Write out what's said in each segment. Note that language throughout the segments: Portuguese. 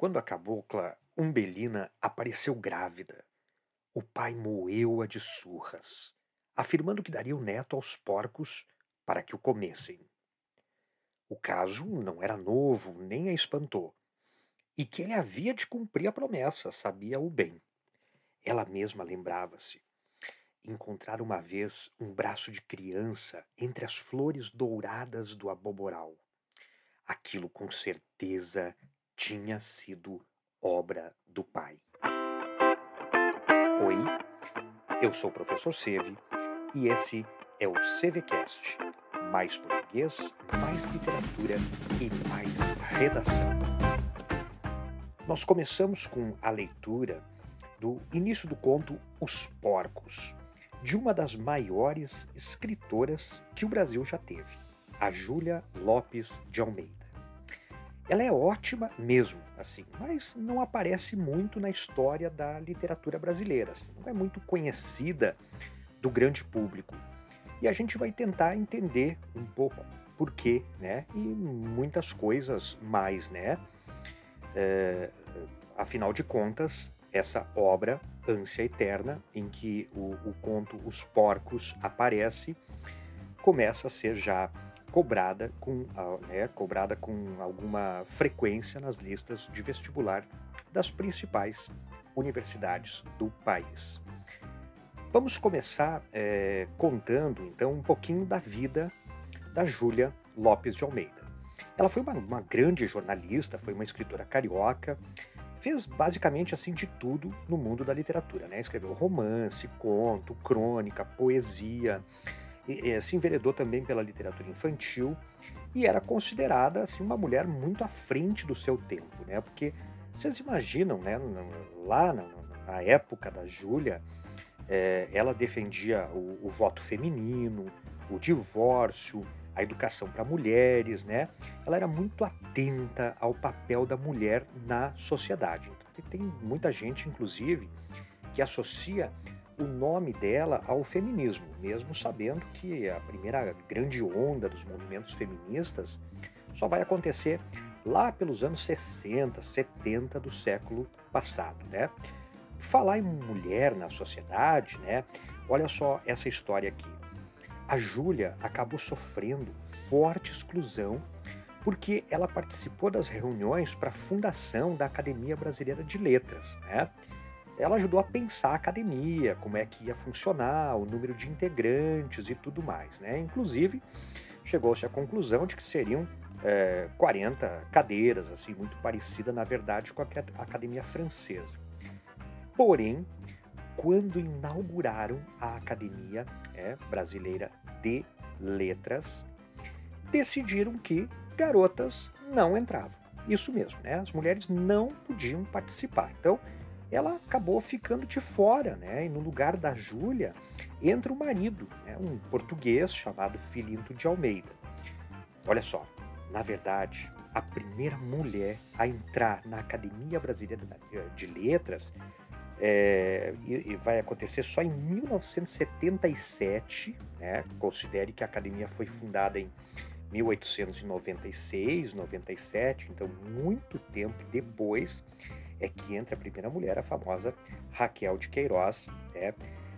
Quando a cabocla Umbelina apareceu grávida, o pai moeu-a de surras, afirmando que daria o neto aos porcos para que o comessem. O caso não era novo, nem a espantou, e que ele havia de cumprir a promessa, sabia-o bem. Ela mesma lembrava-se. Encontrar uma vez um braço de criança entre as flores douradas do aboboral. Aquilo com certeza tinha sido obra do pai. Oi, eu sou o professor Seve e esse é o CVCast. Mais português, mais literatura e mais redação. Nós começamos com a leitura do início do conto Os Porcos, de uma das maiores escritoras que o Brasil já teve, a Júlia Lopes de Almeida. Ela é ótima mesmo, assim, mas não aparece muito na história da literatura brasileira, assim, não é muito conhecida do grande público. E a gente vai tentar entender um pouco por quê, né? E muitas coisas mais, né? É, afinal de contas, essa obra, Ânsia Eterna, em que o, o conto Os Porcos aparece, começa a ser já cobrada com, né, cobrada com alguma frequência nas listas de vestibular das principais universidades do país. Vamos começar é, contando então um pouquinho da vida da Júlia Lopes de Almeida. Ela foi uma, uma grande jornalista, foi uma escritora carioca, fez basicamente assim de tudo no mundo da literatura, né? Escreveu romance, conto, crônica, poesia, se enveredou também pela literatura infantil e era considerada assim, uma mulher muito à frente do seu tempo, né? Porque vocês imaginam, né, lá na, na época da Júlia, é, ela defendia o, o, voto feminino, o divórcio, a educação para mulheres, né? Ela era muito atenta ao papel da mulher na sociedade. Então, tem muita gente, inclusive, que associa o nome dela ao feminismo, mesmo sabendo que a primeira grande onda dos movimentos feministas só vai acontecer lá pelos anos 60, 70 do século passado, né? Falar em mulher na sociedade, né? Olha só essa história aqui. A Júlia acabou sofrendo forte exclusão porque ela participou das reuniões para a fundação da Academia Brasileira de Letras, né? Ela ajudou a pensar a academia, como é que ia funcionar, o número de integrantes e tudo mais. Né? Inclusive, chegou-se à conclusão de que seriam é, 40 cadeiras, assim, muito parecida, na verdade, com a academia francesa. Porém, quando inauguraram a Academia é, Brasileira de Letras, decidiram que garotas não entravam. Isso mesmo, né? As mulheres não podiam participar. Então, ela acabou ficando de fora, né? E no lugar da Júlia entra o marido, né? um português chamado Filinto de Almeida. Olha só, na verdade, a primeira mulher a entrar na Academia Brasileira de Letras é, e, e vai acontecer só em 1977, né? Considere que a academia foi fundada em 1896, 97, então muito tempo depois é que entra a primeira mulher, a famosa Raquel de Queiroz, né,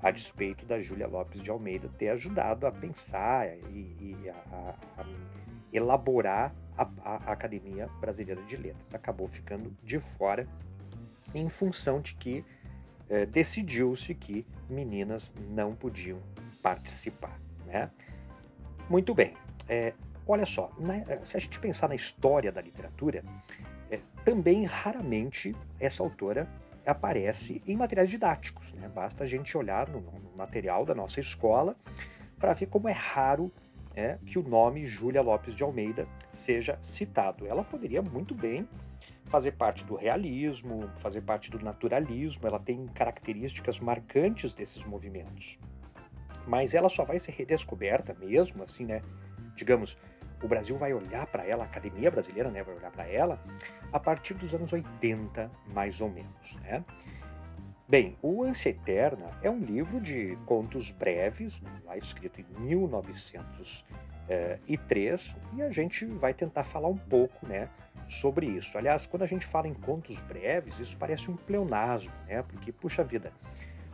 a despeito da Júlia Lopes de Almeida ter ajudado a pensar e, e a, a, elaborar a, a, Academia Brasileira de Letras. Acabou ficando de fora em função de que é, decidiu-se que meninas não podiam participar. Né? Muito bem. É, olha só, né, se a gente pensar na história da literatura, é, também raramente essa autora aparece em materiais didáticos. Né? Basta a gente olhar no, no material da nossa escola para ver como é raro é, que o nome Júlia Lopes de Almeida seja citado. Ela poderia muito bem fazer parte do realismo, fazer parte do naturalismo, ela tem características marcantes desses movimentos. Mas ela só vai ser redescoberta mesmo, assim, né? Digamos, o Brasil vai olhar para ela, a academia brasileira né, vai olhar para ela, a partir dos anos 80, mais ou menos. Né? Bem, O Ânsia Eterna é um livro de contos breves, né, lá escrito em 1903, e a gente vai tentar falar um pouco né, sobre isso. Aliás, quando a gente fala em contos breves, isso parece um pleonasmo, né? Porque, puxa vida,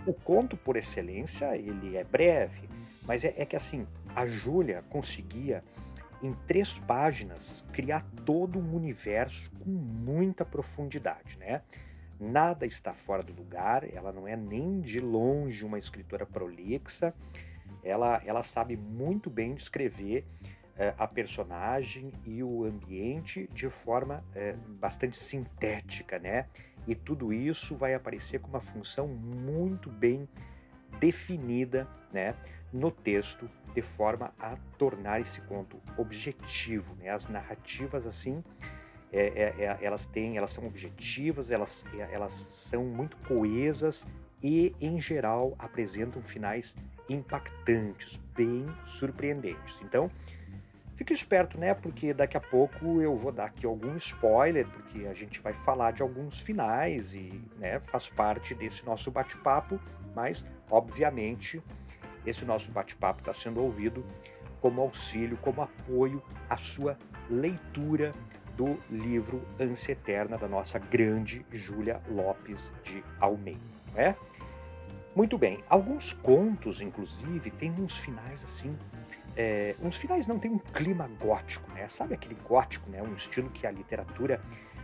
o conto por excelência, ele é breve, mas é, é que assim, a Júlia conseguia em três páginas criar todo um universo com muita profundidade, né? Nada está fora do lugar, ela não é nem de longe uma escritora prolixa, ela, ela sabe muito bem descrever é, a personagem e o ambiente de forma é, bastante sintética, né? E tudo isso vai aparecer com uma função muito bem definida, né? No texto, de forma a tornar esse conto objetivo, né? As narrativas assim é, é, é, elas têm, elas são objetivas, elas, é, elas são muito coesas e, em geral, apresentam finais impactantes, bem surpreendentes. Então, fique esperto, né? Porque daqui a pouco eu vou dar aqui algum spoiler, porque a gente vai falar de alguns finais e né, faz parte desse nosso bate-papo, mas, obviamente, esse nosso bate-papo está sendo ouvido como auxílio, como apoio à sua leitura do livro Ânsia Eterna da nossa grande Júlia Lopes de Almeida. Né? Muito bem, alguns contos, inclusive, têm uns finais assim. É, uns finais não tem um clima gótico, né? Sabe aquele gótico, né? Um estilo que a literatura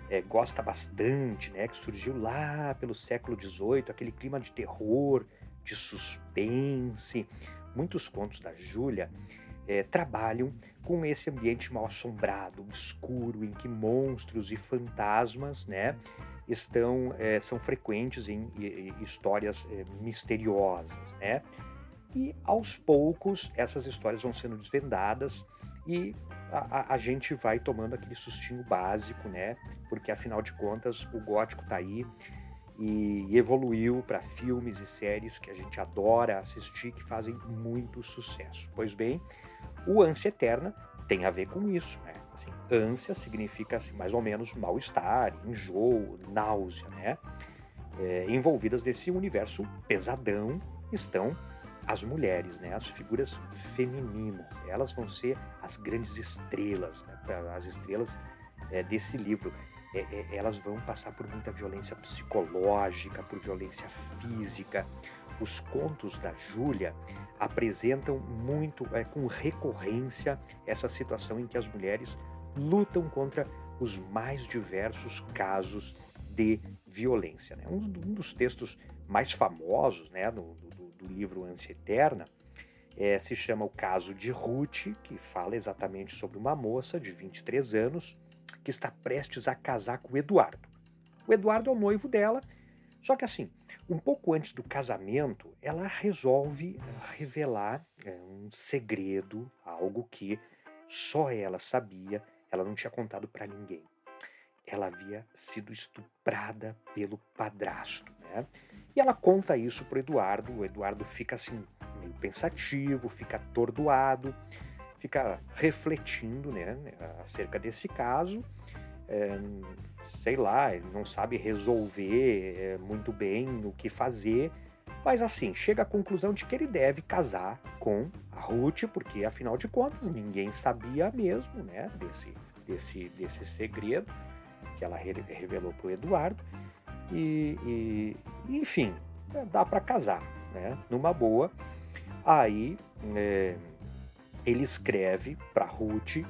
é, gosta bastante, né? Que surgiu lá pelo século XVIII, aquele clima de terror, de suspense. Muitos contos da Júlia é, trabalham com esse ambiente mal assombrado, escuro, em que monstros e fantasmas, né, estão é, são frequentes em, em histórias é, misteriosas, né? E aos poucos essas histórias vão sendo desvendadas e a, a, a, gente vai tomando aquele sustinho básico, né? Porque afinal de contas o gótico tá aí e evoluiu para filmes e séries que a gente adora assistir que fazem muito sucesso. Pois bem, o ânsia eterna tem a ver com isso, né? Assim, ânsia significa assim, mais ou menos mal-estar, enjoo, náusea, né? É, envolvidas nesse universo pesadão estão as mulheres, né? As figuras femininas. Elas vão ser as grandes estrelas, né? as estrelas é, desse livro. É, é, elas vão passar por muita violência psicológica, por violência física. Os contos da Júlia apresentam muito, é, com recorrência, essa situação em que as mulheres lutam contra os mais diversos casos de violência. Né? Um, um, dos textos mais famosos né, do, do, livro Ânsia Eterna é, se chama O Caso de Ruth, que fala exatamente sobre uma moça de 23 anos que está prestes a casar com o Eduardo. O Eduardo é o noivo dela só que assim, um pouco antes do casamento, ela resolve revelar é, um segredo, algo que só ela sabia, ela não tinha contado para ninguém. Ela havia sido estuprada pelo padrasto, né? E ela conta isso pro Eduardo. O Eduardo fica assim meio pensativo, fica atordoado, fica refletindo, né, acerca desse caso é, sei lá, ele não sabe resolver é, muito bem o que fazer, mas assim, chega à conclusão de que ele deve casar com a Ruth, porque afinal de contas ninguém sabia mesmo, né, desse, desse, desse segredo que ela revelou para o Eduardo. E, e, enfim, dá para casar, né, numa boa. Aí é, ele escreve para Ruth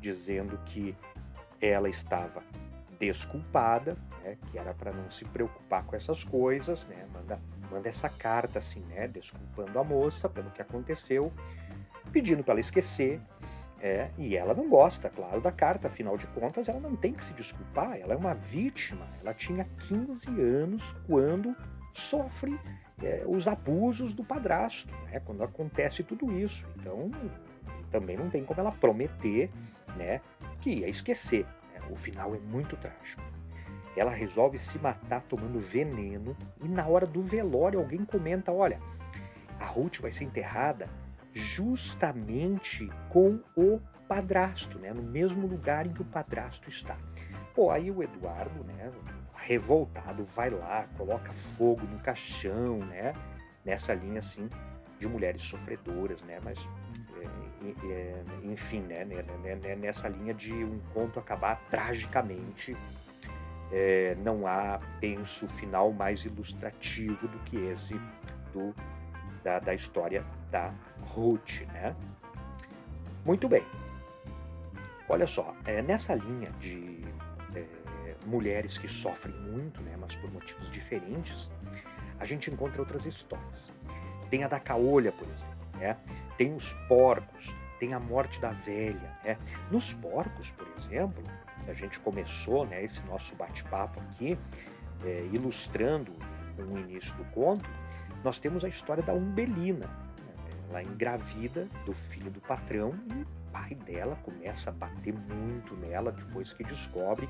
dizendo que ela estava desculpada, né, que era para não se preocupar com essas coisas, né, manda, manda essa carta assim, né, desculpando a moça pelo que aconteceu, pedindo para ela esquecer, é, e ela não gosta, claro, da carta, afinal de contas, ela não tem que se desculpar, ela é uma vítima, ela tinha 15 anos quando sofre é, os abusos do padrasto, né, quando acontece tudo isso, então também não tem como ela prometer, né, que ia esquecer. Né? O final é muito trágico. Ela resolve se matar tomando veneno e na hora do velório alguém comenta, olha, a Ruth vai ser enterrada justamente com o padrasto, né? no mesmo lugar em que o padrasto está. Pô, aí o Eduardo, né, revoltado, vai lá, coloca fogo no caixão, né? Nessa linha, assim, de mulheres sofredoras, né? Mas, é, é, enfim, né, né, né, né? Nessa linha de um conto acabar tragicamente, é, não há, penso, final mais ilustrativo do que esse do, da, da história da Ruth, né? Muito bem. Olha só, é, nessa linha de é, mulheres que sofrem muito, né, mas por motivos diferentes, a gente encontra outras histórias. Tem a da caolha, por exemplo, né? tem os porcos, tem a morte da velha. Né? Nos porcos, por exemplo, a gente começou né, esse nosso bate-papo aqui, é, ilustrando com o início do conto, nós temos a história da Umbelina. Ela engravida do filho do patrão e o pai dela começa a bater muito nela depois que descobre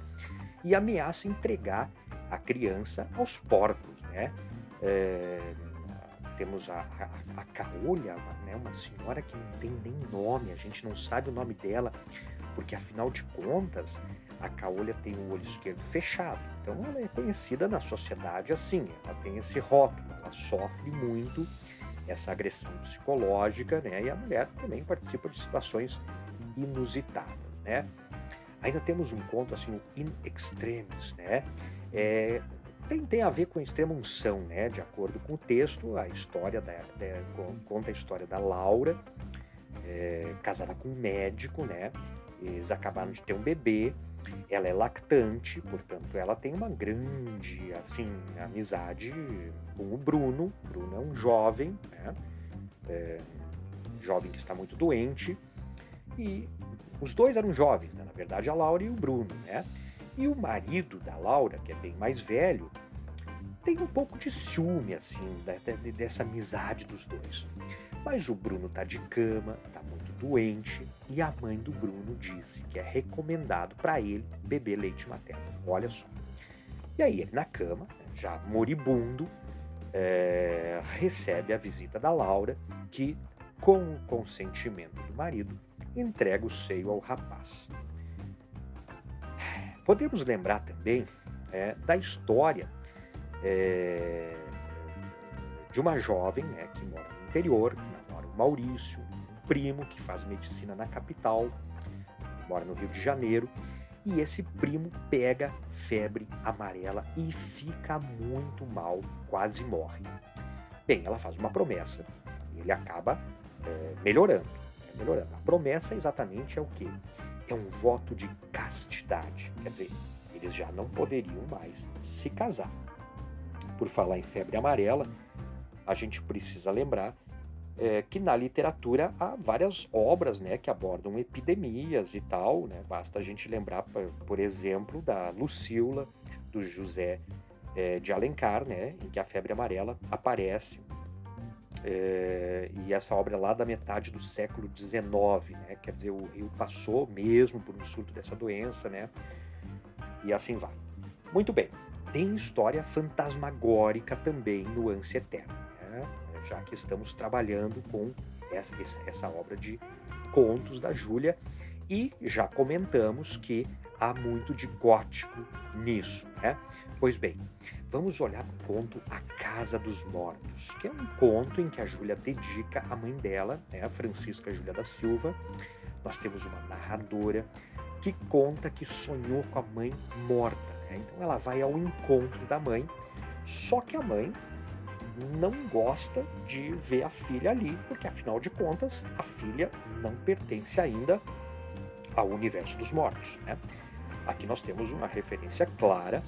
e ameaça entregar a criança aos porcos, né? É, temos a, a, a Caolha, né, uma senhora que não tem nem nome, a gente não sabe o nome dela, porque afinal de contas, a Caolha tem o olho esquerdo fechado. Então ela é conhecida na sociedade assim, ela tem esse rótulo, ela sofre muito essa agressão psicológica, né? E a mulher também participa de situações inusitadas, né? Ainda temos um conto assim, o In Extremis, né? É, tem, tem a ver com a extrema unção, né? De acordo com o texto, a história da, da conta a história da Laura, é, casada com um médico, né? Eles acabaram de ter um bebê. Ela é lactante, portanto, ela tem uma grande, assim, amizade com o Bruno. O Bruno é um jovem, né? É, jovem que está muito doente. E os dois eram jovens, né? na verdade, a Laura e o Bruno, né? E o marido da Laura, que é bem mais velho, tem um pouco de ciúme, assim, dessa amizade dos dois. Mas o Bruno tá de cama, tá muito doente, e a mãe do Bruno disse que é recomendado para ele beber leite materno. Olha só. E aí ele na cama, né, já moribundo, é, recebe a visita da Laura, que, com o consentimento do marido, entrega o seio ao rapaz. Podemos lembrar também é, da história é, de uma jovem né, que mora no interior, que mora o Maurício, um primo que faz medicina na capital, mora no Rio de Janeiro, e esse primo pega febre amarela e fica muito mal, quase morre. Bem, ela faz uma promessa, ele acaba é, melhorando, é, melhorando. A promessa exatamente é o quê? é um voto de castidade. Quer dizer, eles já não poderiam mais se casar. Por falar em febre amarela, a gente precisa lembrar é, que na literatura há várias obras né, que abordam epidemias e tal. Né? Basta a gente lembrar, por exemplo, da Lucila, do José é, de Alencar, né, em que a febre amarela aparece é, e essa obra é lá da metade do século XIX, né? Quer dizer, o Rio passou mesmo por um surto dessa doença, né? E assim vai. Muito bem. Tem história fantasmagórica também no Ânsia Eterna, né? já que estamos trabalhando com essa, essa obra de contos da Júlia e já comentamos que há muito de gótico nisso, né? Pois bem, vamos olhar para o conto A Casa dos Mortos, que é um conto em que a Júlia dedica à mãe dela, né, a Francisca Júlia da Silva. Nós temos uma narradora que conta que sonhou com a mãe morta. Né? Então ela vai ao encontro da mãe, só que a mãe não gosta de ver a filha ali, porque afinal de contas a filha não pertence ainda ao universo dos mortos. Né? Aqui nós temos uma referência clara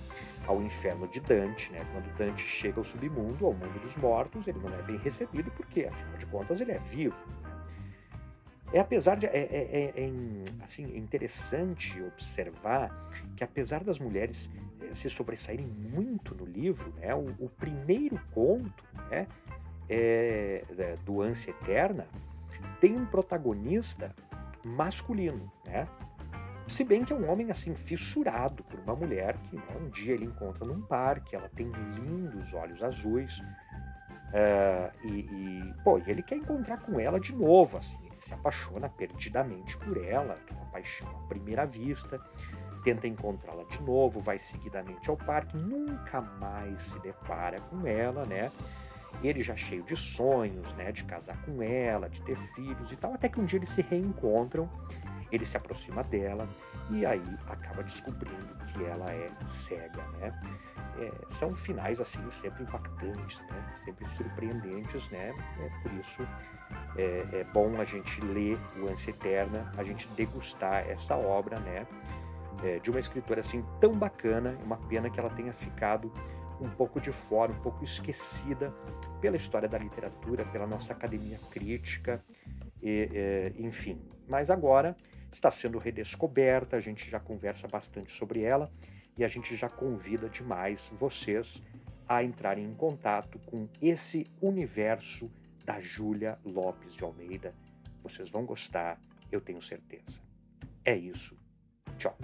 ao inferno de Dante, né? Quando Dante chega ao submundo, ao mundo dos mortos, ele não é bem recebido porque, afinal de contas, ele é vivo. É apesar de é, é, é, é assim é interessante observar que apesar das mulheres é, se sobressaírem muito no livro, né? O, o primeiro conto, né? É, do ânsia eterna tem um protagonista masculino, né? Se bem que é um homem assim fissurado por uma mulher que né, um dia ele encontra num parque, ela tem lindos olhos azuis uh, e, e, pô, ele quer encontrar com ela de novo, assim, se apaixona perdidamente por ela, uma paixão à primeira vista. tenta encontrá-la de novo, vai seguidamente ao parque, nunca mais se depara com ela, né? Ele já cheio de sonhos, né, de casar com ela, de ter filhos e tal, até que um dia eles se reencontram, ele se aproxima dela e aí acaba descobrindo que ela é cega, né? É, são finais assim sempre impactantes, né? Sempre surpreendentes, né? É por isso é, é bom a gente ler o Ânsia Eterna, a gente degustar essa obra, né? É, de uma escritora assim tão bacana, uma pena que ela tenha ficado um pouco de fora, um pouco esquecida pela história da literatura, pela nossa academia crítica, e, e, enfim. Mas agora está sendo redescoberta, a gente já conversa bastante sobre ela e a gente já convida demais vocês a entrarem em contato com esse universo da Júlia Lopes de Almeida. Vocês vão gostar, eu tenho certeza. É isso. Tchau.